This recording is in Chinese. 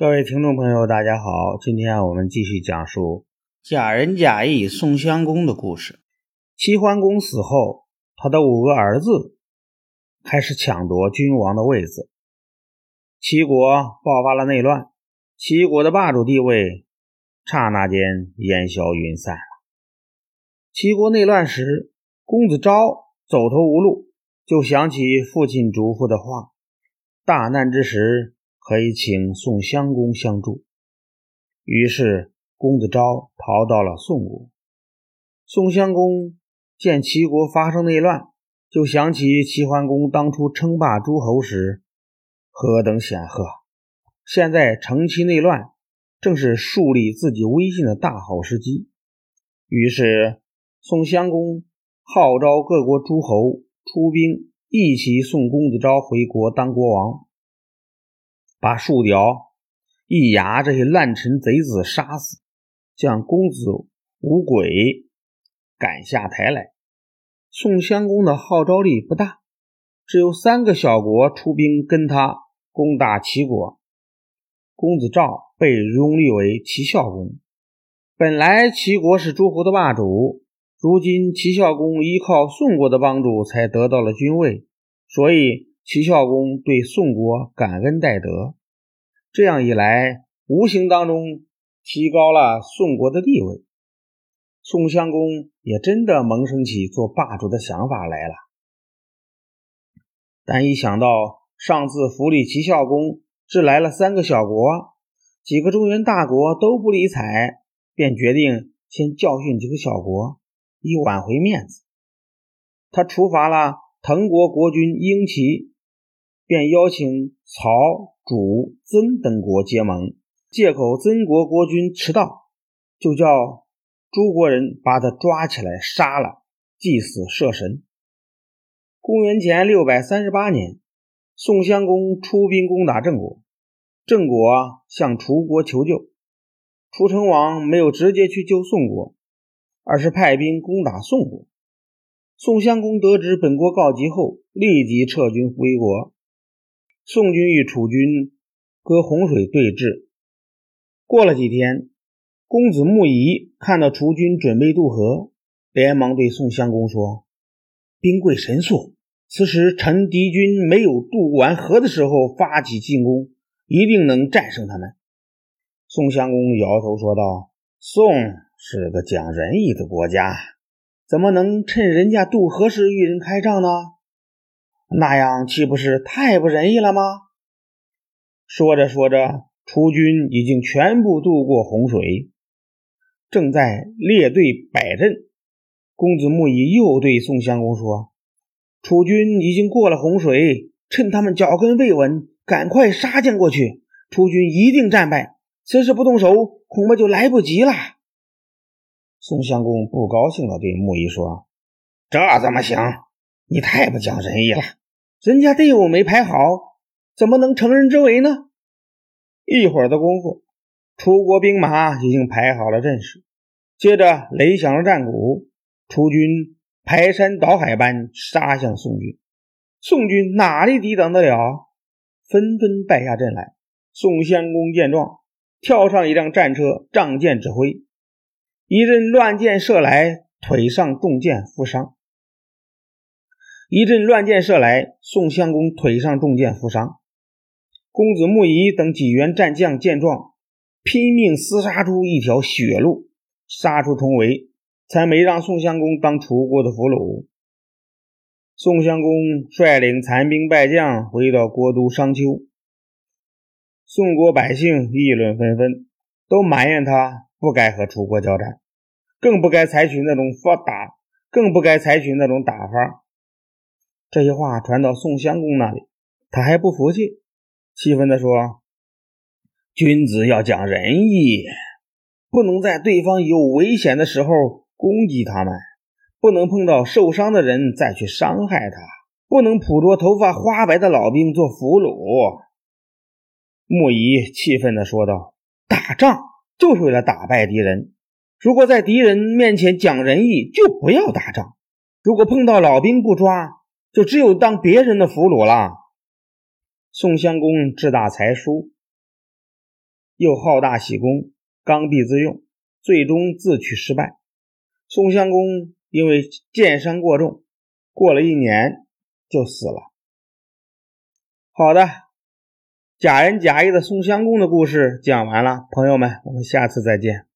各位听众朋友，大家好，今天我们继续讲述假仁假义宋襄公的故事。齐桓公死后，他的五个儿子开始抢夺君王的位子，齐国爆发了内乱，齐国的霸主地位刹那间烟消云散了。齐国内乱时，公子昭走投无路，就想起父亲嘱咐的话：大难之时。可以请宋襄公相助。于是公子昭逃到了宋国。宋襄公见齐国发生内乱，就想起齐桓公当初称霸诸侯时何等显赫，现在成其内乱，正是树立自己威信的大好时机。于是宋襄公号召各国诸侯出兵，一起送公子昭回国当国王。把树雕易牙这些烂臣贼子杀死，将公子无鬼赶下台来。宋襄公的号召力不大，只有三个小国出兵跟他攻打齐国。公子赵被拥立为齐孝公。本来齐国是诸侯的霸主，如今齐孝公依靠宋国的帮助才得到了君位，所以。齐孝公对宋国感恩戴德，这样一来，无形当中提高了宋国的地位。宋襄公也真的萌生起做霸主的想法来了。但一想到上次扶立齐孝公只来了三个小国，几个中原大国都不理睬，便决定先教训几个小国，以挽回面子。他处罚了滕国国君婴齐。便邀请曹、主、曾等国结盟，借口曾国国君迟到，就叫诸国人把他抓起来杀了，祭祀社神。公元前六百三十八年，宋襄公出兵攻打郑国，郑国向楚国求救，楚成王没有直接去救宋国，而是派兵攻打宋国。宋襄公得知本国告急后，立即撤军回国。宋军与楚军隔洪水对峙。过了几天，公子穆仪看到楚军准备渡河，连忙对宋襄公说：“兵贵神速，此时趁敌军没有渡完河的时候发起进攻，一定能战胜他们。”宋襄公摇头说道：“宋是个讲仁义的国家，怎么能趁人家渡河时与人开仗呢？”那样岂不是太不仁义了吗？说着说着，楚军已经全部渡过洪水，正在列队摆阵。公子木仪又对宋襄公说：“楚军已经过了洪水，趁他们脚跟未稳，赶快杀将过去。楚军一定战败，此时不动手，恐怕就来不及了。”宋襄公不高兴地对木仪说：“这怎么行？你太不讲仁义了。”人家队伍没排好，怎么能乘人之危呢？一会儿的功夫，楚国兵马已经排好了阵势。接着擂响了战鼓，楚军排山倒海般杀向宋军。宋军哪里抵挡得了？纷纷败下阵来。宋襄公见状，跳上一辆战车，仗剑指挥，一阵乱箭射来，腿上中箭负伤。一阵乱箭射来，宋襄公腿上中箭负伤。公子穆仪等几员战将见状，拼命厮杀出一条血路，杀出重围，才没让宋襄公当楚国的俘虏。宋襄公率领残兵败将回到国都商丘，宋国百姓议论纷纷，都埋怨他不该和楚国交战，更不该采取那种发打，更不该采取那种打法。这些话传到宋襄公那里，他还不服气，气愤地说：“君子要讲仁义，不能在对方有危险的时候攻击他们，不能碰到受伤的人再去伤害他，不能捕捉头发花白的老兵做俘虏。”穆仪气愤地说道：“打仗就是为了打败敌人，如果在敌人面前讲仁义，就不要打仗；如果碰到老兵不抓，”就只有当别人的俘虏了。宋襄公志大才疏，又好大喜功，刚愎自用，最终自取失败。宋襄公因为箭伤过重，过了一年就死了。好的，假仁假义的宋襄公的故事讲完了，朋友们，我们下次再见。